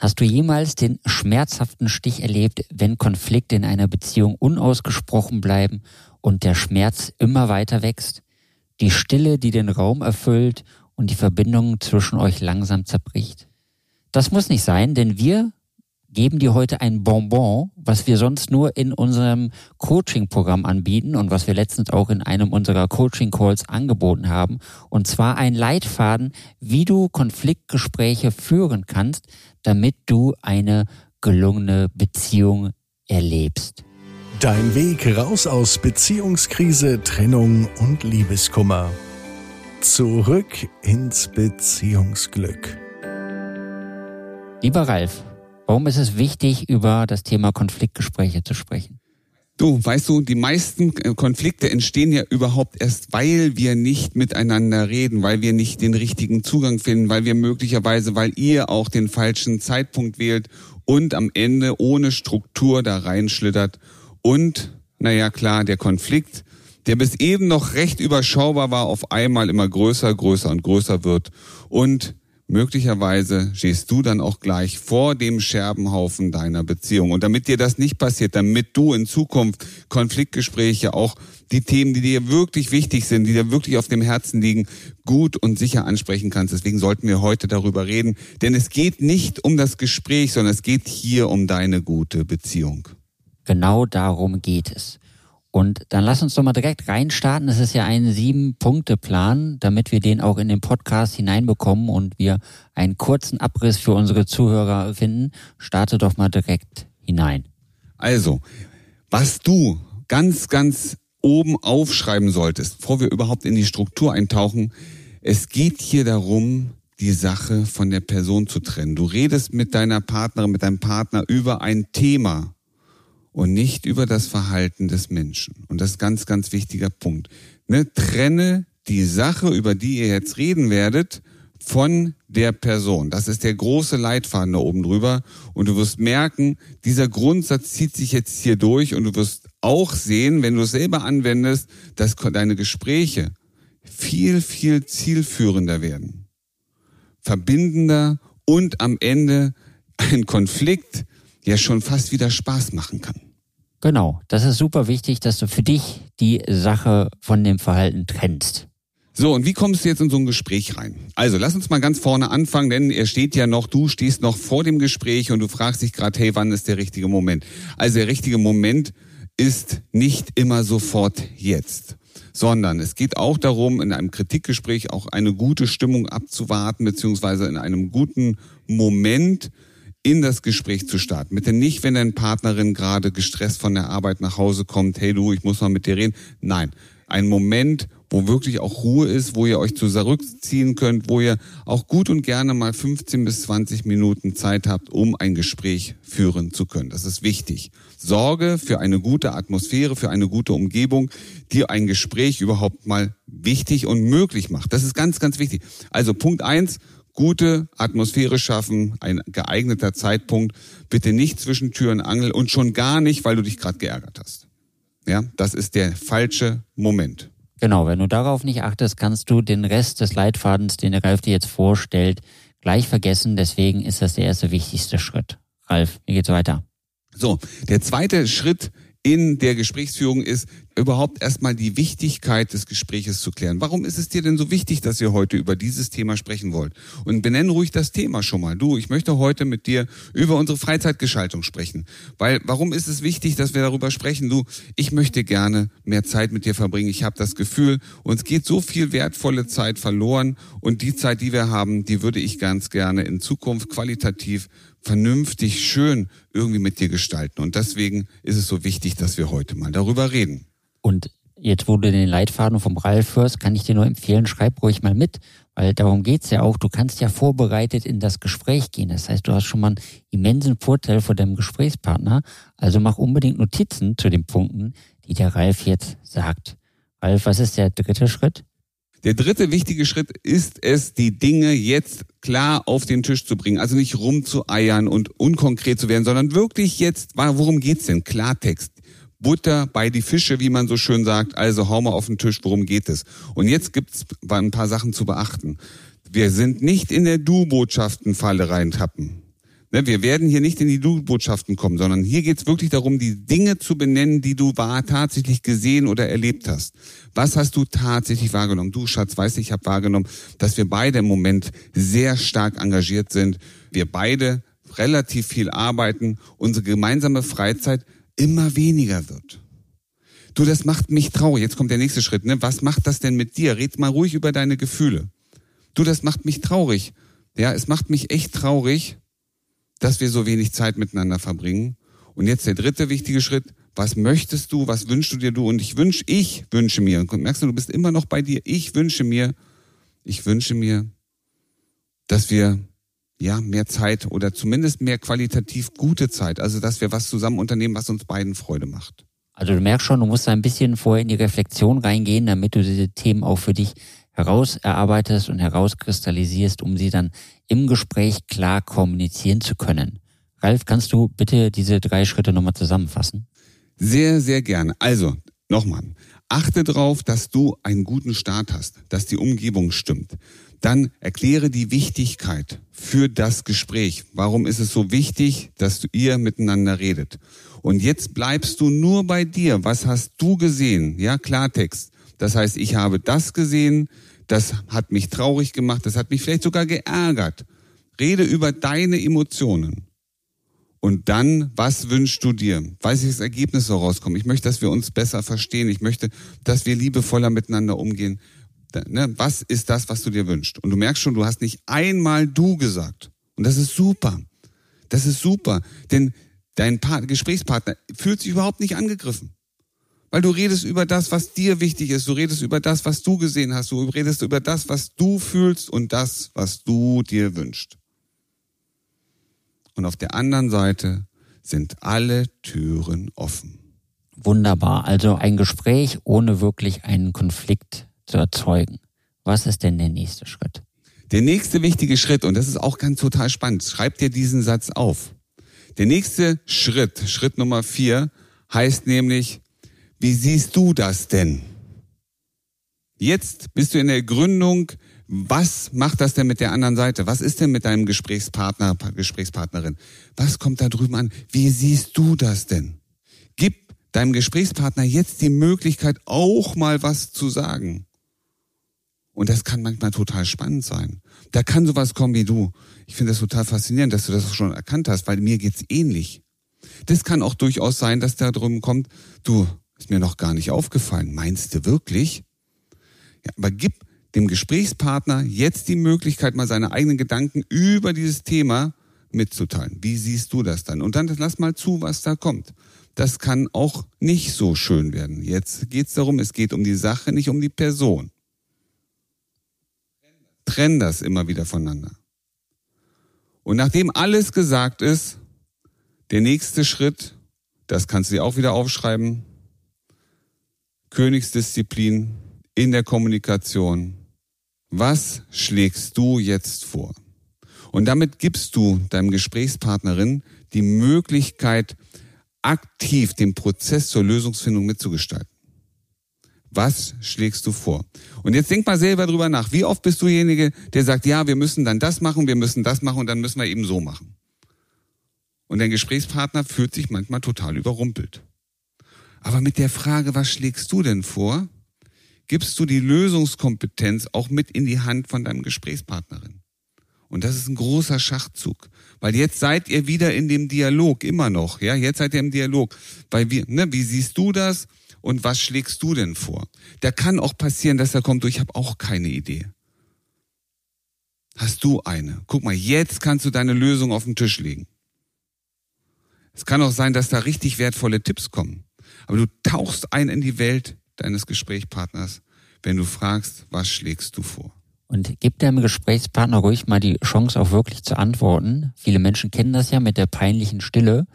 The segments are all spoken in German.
Hast du jemals den schmerzhaften Stich erlebt, wenn Konflikte in einer Beziehung unausgesprochen bleiben und der Schmerz immer weiter wächst? Die Stille, die den Raum erfüllt und die Verbindung zwischen euch langsam zerbricht? Das muss nicht sein, denn wir geben dir heute ein Bonbon, was wir sonst nur in unserem Coaching-Programm anbieten und was wir letztens auch in einem unserer Coaching-Calls angeboten haben. Und zwar ein Leitfaden, wie du Konfliktgespräche führen kannst, damit du eine gelungene Beziehung erlebst. Dein Weg raus aus Beziehungskrise, Trennung und Liebeskummer. Zurück ins Beziehungsglück. Lieber Ralf, Warum ist es wichtig, über das Thema Konfliktgespräche zu sprechen? Du, weißt du, die meisten Konflikte entstehen ja überhaupt erst, weil wir nicht miteinander reden, weil wir nicht den richtigen Zugang finden, weil wir möglicherweise, weil ihr auch den falschen Zeitpunkt wählt und am Ende ohne Struktur da reinschlittert und, naja klar, der Konflikt, der bis eben noch recht überschaubar war, auf einmal immer größer, größer und größer wird und möglicherweise stehst du dann auch gleich vor dem Scherbenhaufen deiner Beziehung. Und damit dir das nicht passiert, damit du in Zukunft Konfliktgespräche, auch die Themen, die dir wirklich wichtig sind, die dir wirklich auf dem Herzen liegen, gut und sicher ansprechen kannst. Deswegen sollten wir heute darüber reden. Denn es geht nicht um das Gespräch, sondern es geht hier um deine gute Beziehung. Genau darum geht es. Und dann lass uns doch mal direkt reinstarten. Es ist ja ein Sieben-Punkte-Plan, damit wir den auch in den Podcast hineinbekommen und wir einen kurzen Abriss für unsere Zuhörer finden. Starte doch mal direkt hinein. Also, was du ganz, ganz oben aufschreiben solltest, bevor wir überhaupt in die Struktur eintauchen, es geht hier darum, die Sache von der Person zu trennen. Du redest mit deiner Partnerin, mit deinem Partner über ein Thema und nicht über das Verhalten des Menschen. Und das ist ganz, ganz wichtiger Punkt. Ne? Trenne die Sache, über die ihr jetzt reden werdet, von der Person. Das ist der große Leitfaden da oben drüber. Und du wirst merken, dieser Grundsatz zieht sich jetzt hier durch und du wirst auch sehen, wenn du es selber anwendest, dass deine Gespräche viel, viel zielführender werden. Verbindender und am Ende ein Konflikt, ja schon fast wieder Spaß machen kann. Genau, das ist super wichtig, dass du für dich die Sache von dem Verhalten trennst. So, und wie kommst du jetzt in so ein Gespräch rein? Also, lass uns mal ganz vorne anfangen, denn er steht ja noch, du stehst noch vor dem Gespräch und du fragst dich gerade, hey, wann ist der richtige Moment? Also, der richtige Moment ist nicht immer sofort jetzt, sondern es geht auch darum, in einem Kritikgespräch auch eine gute Stimmung abzuwarten, beziehungsweise in einem guten Moment in das Gespräch zu starten. Bitte nicht, wenn deine Partnerin gerade gestresst von der Arbeit nach Hause kommt, hey du, ich muss mal mit dir reden. Nein, ein Moment, wo wirklich auch Ruhe ist, wo ihr euch zurückziehen könnt, wo ihr auch gut und gerne mal 15 bis 20 Minuten Zeit habt, um ein Gespräch führen zu können. Das ist wichtig. Sorge für eine gute Atmosphäre, für eine gute Umgebung, die ein Gespräch überhaupt mal wichtig und möglich macht. Das ist ganz, ganz wichtig. Also Punkt eins gute Atmosphäre schaffen, ein geeigneter Zeitpunkt. Bitte nicht zwischen Tür und Angel und schon gar nicht, weil du dich gerade geärgert hast. Ja, das ist der falsche Moment. Genau, wenn du darauf nicht achtest, kannst du den Rest des Leitfadens, den der Ralf dir jetzt vorstellt, gleich vergessen. Deswegen ist das der erste wichtigste Schritt. Ralf, wie geht's weiter? So, der zweite Schritt in der Gesprächsführung ist, überhaupt erstmal die Wichtigkeit des Gespräches zu klären. Warum ist es dir denn so wichtig, dass ihr heute über dieses Thema sprechen wollt? Und benenn ruhig das Thema schon mal. Du, ich möchte heute mit dir über unsere Freizeitgestaltung sprechen. Weil, warum ist es wichtig, dass wir darüber sprechen? Du, ich möchte gerne mehr Zeit mit dir verbringen. Ich habe das Gefühl, uns geht so viel wertvolle Zeit verloren und die Zeit, die wir haben, die würde ich ganz gerne in Zukunft qualitativ vernünftig, schön irgendwie mit dir gestalten. Und deswegen ist es so wichtig, dass wir heute mal darüber reden. Und jetzt, wo du den Leitfaden vom Ralf hörst, kann ich dir nur empfehlen, schreib ruhig mal mit, weil darum geht's ja auch. Du kannst ja vorbereitet in das Gespräch gehen. Das heißt, du hast schon mal einen immensen Vorteil vor deinem Gesprächspartner. Also mach unbedingt Notizen zu den Punkten, die der Ralf jetzt sagt. Ralf, was ist der dritte Schritt? Der dritte wichtige Schritt ist es, die Dinge jetzt klar auf den Tisch zu bringen. Also nicht rumzueiern und unkonkret zu werden, sondern wirklich jetzt, worum geht's denn? Klartext. Butter bei die Fische, wie man so schön sagt. Also hau mal auf den Tisch, worum geht es? Und jetzt gibt's ein paar Sachen zu beachten. Wir sind nicht in der Du-Botschaftenfalle reintappen. Ne, wir werden hier nicht in die Du-Botschaften kommen, sondern hier geht es wirklich darum, die Dinge zu benennen, die du wahr tatsächlich gesehen oder erlebt hast. Was hast du tatsächlich wahrgenommen? Du, Schatz, weißt ich habe wahrgenommen, dass wir beide im Moment sehr stark engagiert sind. Wir beide relativ viel arbeiten, unsere gemeinsame Freizeit immer weniger wird. Du, das macht mich traurig. Jetzt kommt der nächste Schritt. Ne? Was macht das denn mit dir? Red mal ruhig über deine Gefühle. Du, das macht mich traurig. Ja, es macht mich echt traurig, dass wir so wenig Zeit miteinander verbringen. Und jetzt der dritte wichtige Schritt. Was möchtest du? Was wünschst du dir du? Und ich wünsche, ich wünsche mir. Und merkst du, du bist immer noch bei dir. Ich wünsche mir, ich wünsche mir, dass wir ja mehr Zeit oder zumindest mehr qualitativ gute Zeit. Also, dass wir was zusammen unternehmen, was uns beiden Freude macht. Also du merkst schon, du musst ein bisschen vorher in die Reflexion reingehen, damit du diese Themen auch für dich heraus erarbeitest und herauskristallisierst, um sie dann im Gespräch klar kommunizieren zu können. Ralf, kannst du bitte diese drei Schritte nochmal zusammenfassen? Sehr, sehr gerne. Also, nochmal. Achte darauf, dass du einen guten Start hast, dass die Umgebung stimmt. Dann erkläre die Wichtigkeit für das Gespräch. Warum ist es so wichtig, dass ihr miteinander redet? Und jetzt bleibst du nur bei dir. Was hast du gesehen? Ja, Klartext. Das heißt, ich habe das gesehen, das hat mich traurig gemacht, das hat mich vielleicht sogar geärgert. Rede über deine Emotionen. Und dann, was wünschst du dir? Weiß ich das Ergebnis so rauskommen? Ich möchte, dass wir uns besser verstehen. Ich möchte, dass wir liebevoller miteinander umgehen. Ne, was ist das, was du dir wünschst? Und du merkst schon, du hast nicht einmal du gesagt. Und das ist super. Das ist super. Denn Dein Gesprächspartner fühlt sich überhaupt nicht angegriffen. Weil du redest über das, was dir wichtig ist. Du redest über das, was du gesehen hast. Du redest über das, was du fühlst und das, was du dir wünschst. Und auf der anderen Seite sind alle Türen offen. Wunderbar. Also ein Gespräch ohne wirklich einen Konflikt zu erzeugen. Was ist denn der nächste Schritt? Der nächste wichtige Schritt, und das ist auch ganz total spannend, schreib dir diesen Satz auf. Der nächste Schritt, Schritt Nummer vier, heißt nämlich, wie siehst du das denn? Jetzt bist du in der Gründung. Was macht das denn mit der anderen Seite? Was ist denn mit deinem Gesprächspartner, Gesprächspartnerin? Was kommt da drüben an? Wie siehst du das denn? Gib deinem Gesprächspartner jetzt die Möglichkeit, auch mal was zu sagen. Und das kann manchmal total spannend sein. Da kann sowas kommen wie du. Ich finde das total faszinierend, dass du das schon erkannt hast, weil mir geht's ähnlich. Das kann auch durchaus sein, dass da drüben kommt, du, ist mir noch gar nicht aufgefallen. Meinst du wirklich? Ja, aber gib dem Gesprächspartner jetzt die Möglichkeit, mal seine eigenen Gedanken über dieses Thema mitzuteilen. Wie siehst du das dann? Und dann lass mal zu, was da kommt. Das kann auch nicht so schön werden. Jetzt geht's darum, es geht um die Sache, nicht um die Person. Trenn das immer wieder voneinander. Und nachdem alles gesagt ist, der nächste Schritt, das kannst du dir auch wieder aufschreiben, Königsdisziplin in der Kommunikation. Was schlägst du jetzt vor? Und damit gibst du deinem Gesprächspartnerin die Möglichkeit, aktiv den Prozess zur Lösungsfindung mitzugestalten. Was schlägst du vor? Und jetzt denk mal selber drüber nach. Wie oft bist du derjenige, der sagt, ja, wir müssen dann das machen, wir müssen das machen und dann müssen wir eben so machen. Und dein Gesprächspartner fühlt sich manchmal total überrumpelt. Aber mit der Frage, was schlägst du denn vor, gibst du die Lösungskompetenz auch mit in die Hand von deinem Gesprächspartnerin. Und das ist ein großer Schachzug, weil jetzt seid ihr wieder in dem Dialog immer noch, ja, jetzt seid ihr im Dialog, weil wir, ne, wie siehst du das? Und was schlägst du denn vor? Da kann auch passieren, dass er kommt, du, ich habe auch keine Idee. Hast du eine? Guck mal, jetzt kannst du deine Lösung auf den Tisch legen. Es kann auch sein, dass da richtig wertvolle Tipps kommen. Aber du tauchst ein in die Welt deines Gesprächspartners, wenn du fragst, was schlägst du vor? Und gib deinem Gesprächspartner ruhig mal die Chance, auch wirklich zu antworten. Viele Menschen kennen das ja mit der peinlichen Stille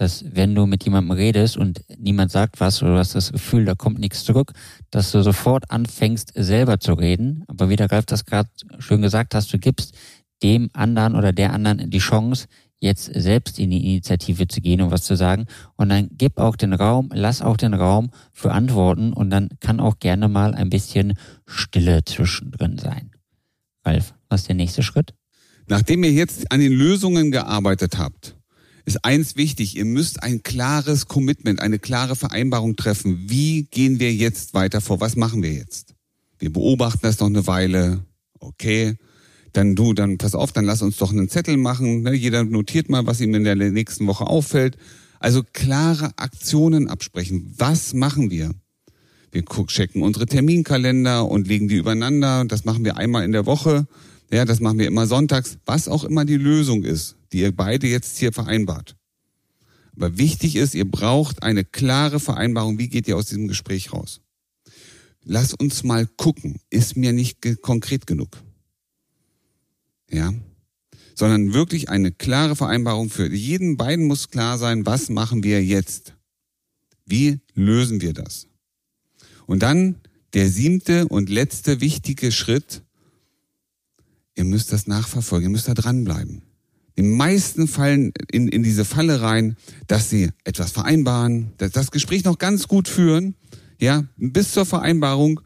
dass wenn du mit jemandem redest und niemand sagt was oder du hast das Gefühl, da kommt nichts zurück, dass du sofort anfängst, selber zu reden. Aber wie der Ralf das gerade schön gesagt hast, du gibst dem anderen oder der anderen die Chance, jetzt selbst in die Initiative zu gehen und was zu sagen. Und dann gib auch den Raum, lass auch den Raum für Antworten und dann kann auch gerne mal ein bisschen Stille zwischendrin sein. Ralf, was ist der nächste Schritt? Nachdem ihr jetzt an den Lösungen gearbeitet habt, ist eins wichtig, ihr müsst ein klares Commitment, eine klare Vereinbarung treffen. Wie gehen wir jetzt weiter vor? Was machen wir jetzt? Wir beobachten das noch eine Weile. Okay. Dann du, dann pass auf, dann lass uns doch einen Zettel machen. Ne? Jeder notiert mal, was ihm in der nächsten Woche auffällt. Also klare Aktionen absprechen. Was machen wir? Wir checken unsere Terminkalender und legen die übereinander. Das machen wir einmal in der Woche. Ja, das machen wir immer sonntags. Was auch immer die Lösung ist, die ihr beide jetzt hier vereinbart. Aber wichtig ist, ihr braucht eine klare Vereinbarung. Wie geht ihr aus diesem Gespräch raus? Lass uns mal gucken. Ist mir nicht konkret genug. Ja, sondern wirklich eine klare Vereinbarung für jeden beiden muss klar sein, was machen wir jetzt? Wie lösen wir das? Und dann der siebte und letzte wichtige Schritt, ihr müsst das nachverfolgen, ihr müsst da dranbleiben. Die meisten fallen in, in diese Falle rein, dass sie etwas vereinbaren, das Gespräch noch ganz gut führen, ja, bis zur Vereinbarung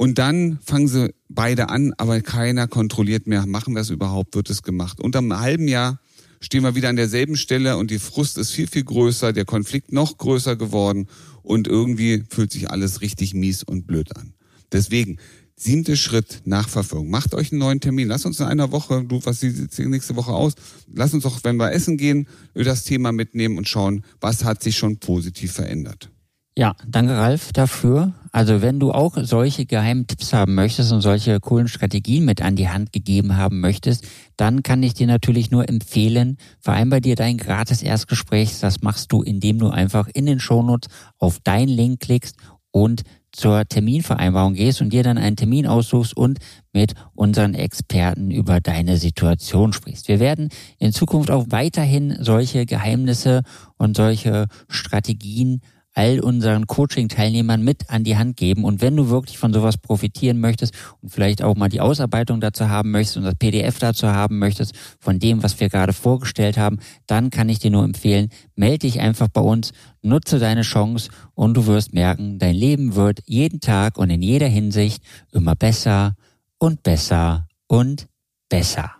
und dann fangen sie beide an, aber keiner kontrolliert mehr, machen wir es überhaupt, wird es gemacht. Unter einem halben Jahr stehen wir wieder an derselben Stelle und die Frust ist viel, viel größer, der Konflikt noch größer geworden und irgendwie fühlt sich alles richtig mies und blöd an. Deswegen, siebte Schritt, Nachverfolgung. Macht euch einen neuen Termin. Lass uns in einer Woche, du, was sieht nächste Woche aus? Lass uns doch, wenn wir essen gehen, das Thema mitnehmen und schauen, was hat sich schon positiv verändert. Ja, danke Ralf dafür. Also wenn du auch solche geheimen Tipps haben möchtest und solche coolen Strategien mit an die Hand gegeben haben möchtest, dann kann ich dir natürlich nur empfehlen, vereinbar dir dein gratis Erstgespräch. Das machst du, indem du einfach in den Shownotes auf deinen Link klickst und zur Terminvereinbarung gehst und dir dann einen Termin aussuchst und mit unseren Experten über deine Situation sprichst. Wir werden in Zukunft auch weiterhin solche Geheimnisse und solche Strategien all unseren Coaching-Teilnehmern mit an die Hand geben. Und wenn du wirklich von sowas profitieren möchtest und vielleicht auch mal die Ausarbeitung dazu haben möchtest und das PDF dazu haben möchtest, von dem, was wir gerade vorgestellt haben, dann kann ich dir nur empfehlen, melde dich einfach bei uns, nutze deine Chance und du wirst merken, dein Leben wird jeden Tag und in jeder Hinsicht immer besser und besser und besser.